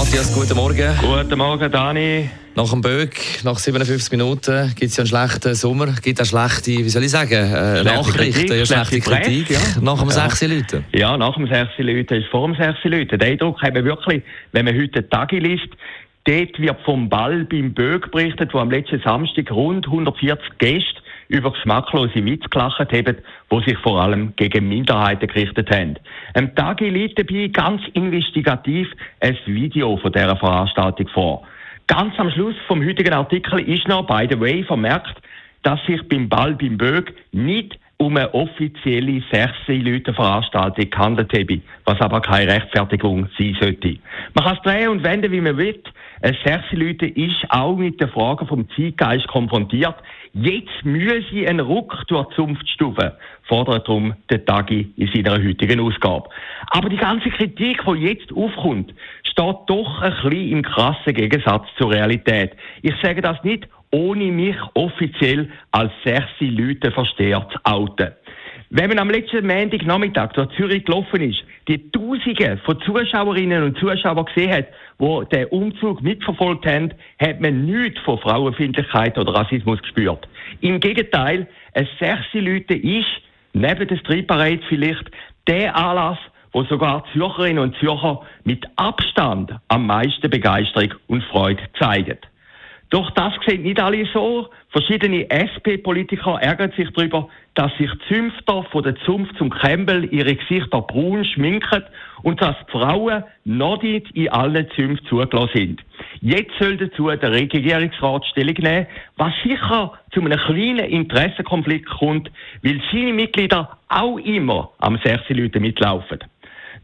Matthias, guten Morgen. Guten Morgen, Dani. Nach dem Böck, nach 57 Minuten, gibt es ja einen schlechten Sommer, gibt auch schlechte, wie soll ich sagen, äh, Nachrichten, Kritik, ja, schlechte Kritik. Ja. Nach dem Ja. 6 Leuten. Ja, nach dem 6 Leute ist vor dem 6 Leute. Den Eindruck haben wir wirklich, wenn man heute den Tagi liest, dort wird vom Ball beim Böck berichtet, wo am letzten Samstag rund 140 Gäste über geschmacklose Witze gelacht haben, die sich vor allem gegen Minderheiten gerichtet haben. Am Tagi liegt dabei ganz investigativ ein Video von dieser Veranstaltung vor. Ganz am Schluss vom heutigen Artikel ist noch, by the way, vermerkt, dass sich beim Ball beim Bög nicht um eine offizielle 16 Leute Veranstaltung gehandelt habe, was aber keine Rechtfertigung sein sollte. Man kann es drehen und wenden, wie man will. 16 Leute ist auch mit der Frage vom Zeitgeist konfrontiert. Jetzt müssen sie einen Ruck durch die Zunftstufe, fordert darum der Tagi in seiner heutigen Ausgabe. Aber die ganze Kritik, die jetzt aufkommt, steht doch ein bisschen im krassen Gegensatz zur Realität. Ich sage das nicht, ohne mich offiziell als sechste Leute versteher zu outen. Wenn man am letzten Montag Nachmittag durch Zürich gelaufen ist, die Tausende von Zuschauerinnen und Zuschauern gesehen hat, die den Umzug mitverfolgt haben, hat man nichts von Frauenfeindlichkeit oder Rassismus gespürt. Im Gegenteil, ein sechste Leute ist, neben der Street Parade vielleicht, der Anlass, wo sogar Zürcherinnen und Zürcher mit Abstand am meisten Begeisterung und Freude zeigen. Doch das sehen nicht alle so. Verschiedene SP-Politiker ärgern sich darüber, dass sich Zünfter von der Zunft zum Krempel ihre Gesichter braun schminken und dass Frauen noch nicht in allen Zünften zugelassen sind. Jetzt soll dazu der Regierungsrat Stellung nehmen, was sicher zu einem kleinen Interessenkonflikt kommt, weil seine Mitglieder auch immer am 16 Leuten mitlaufen.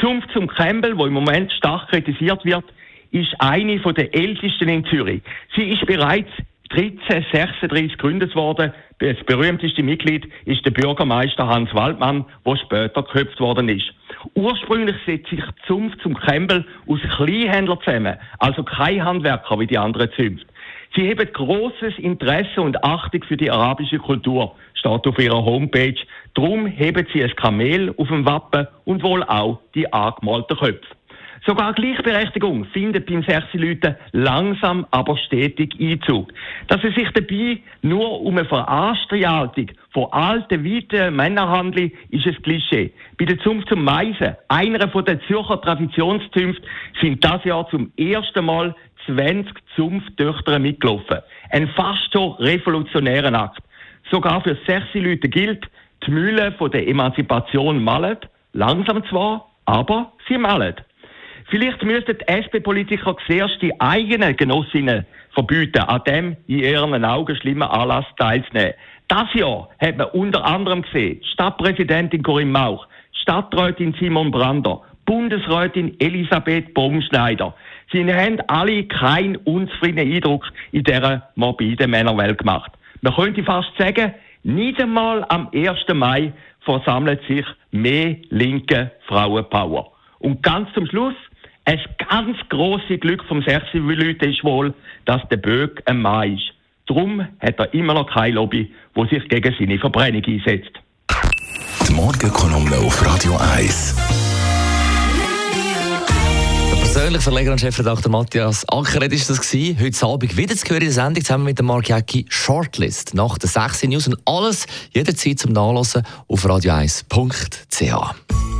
Zunft zum Krempel, wo im Moment stark kritisiert wird, ist eine von der ältesten in Zürich. Sie ist bereits 1336 gegründet worden. Das berühmteste Mitglied ist der Bürgermeister Hans Waldmann, der später geköpft worden ist. Ursprünglich setzt sich Zunft zum Krempel aus Kleinhändlern zusammen, also kein Handwerker wie die anderen Zünfte. Sie haben großes Interesse und Achtung für die arabische Kultur, steht auf ihrer Homepage. Darum heben sie ein Kamel auf dem Wappen und wohl auch die angemalten Köpfe. Sogar Gleichberechtigung findet beim 16 Leuten langsam, aber stetig Einzug. Dass es sich dabei nur um eine Veranstaltung von alten, weiten Männern handelt, ist ein Klischee. Bei der Zunft zum Meisen, einer den Zürcher Traditionszünften, sind das Jahr zum ersten Mal 20 Zunfttöchter mitgelaufen. Ein fast schon revolutionären Akt. Sogar für 16 Leute gilt, die Mühle von der Emanzipation malen, langsam zwar, aber sie malen. Vielleicht müssten die SP-Politiker zuerst die eigenen Genossinnen verbieten, an dem in ihren Augen schlimmen Anlass teilzunehmen. Das Jahr hat man unter anderem gesehen, Stadtpräsidentin Corinne Mauch, Stadträtin Simon Brander, Bundesrätin Elisabeth Baumschneider. Sie haben alle keinen unzufriedenen Eindruck in dieser morbiden Männerwelt gemacht. Man könnte fast sagen, nicht einmal am 1. Mai versammelt sich mehr linke Frauenpower. Und ganz zum Schluss, ein ganz grosses Glück vom 16 Leuten ist wohl, dass der Böck ein Mann ist. Darum hat er immer noch keine Lobby, die sich gegen seine Verbrennung einsetzt. Die Morgenkolumne auf Radio 1. Der persönliche Verleger und Chefredakteur Matthias Ackeret ist das gewesen. Heute Abend wieder zu hören in der Sendung zusammen mit dem Mark Jäcki Shortlist nach der 6 News und alles jederzeit zum Nachlesen auf radio1.ch.